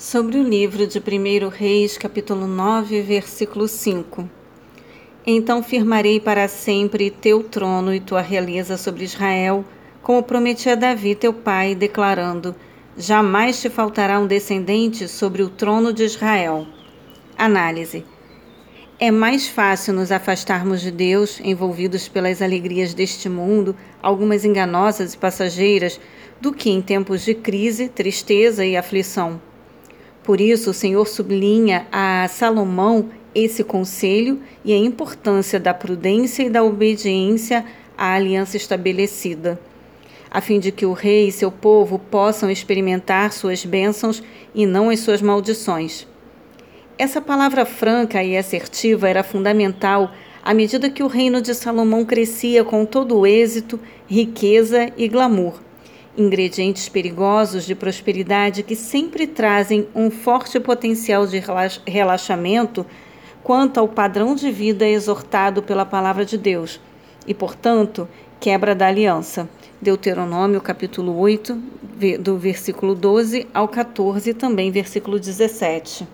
sobre o livro de 1 Reis, capítulo 9, versículo 5. Então firmarei para sempre teu trono e tua realeza sobre Israel, como prometi a Davi teu pai, declarando: Jamais te faltará um descendente sobre o trono de Israel. Análise. É mais fácil nos afastarmos de Deus, envolvidos pelas alegrias deste mundo, algumas enganosas e passageiras, do que em tempos de crise, tristeza e aflição. Por isso, o Senhor sublinha a Salomão esse conselho e a importância da prudência e da obediência à aliança estabelecida, a fim de que o rei e seu povo possam experimentar suas bênçãos e não as suas maldições. Essa palavra franca e assertiva era fundamental à medida que o reino de Salomão crescia com todo o êxito, riqueza e glamour ingredientes perigosos de prosperidade que sempre trazem um forte potencial de relaxamento quanto ao padrão de vida exortado pela palavra de Deus e, portanto, quebra da aliança. Deuteronômio capítulo 8, do versículo 12 ao 14, também versículo 17.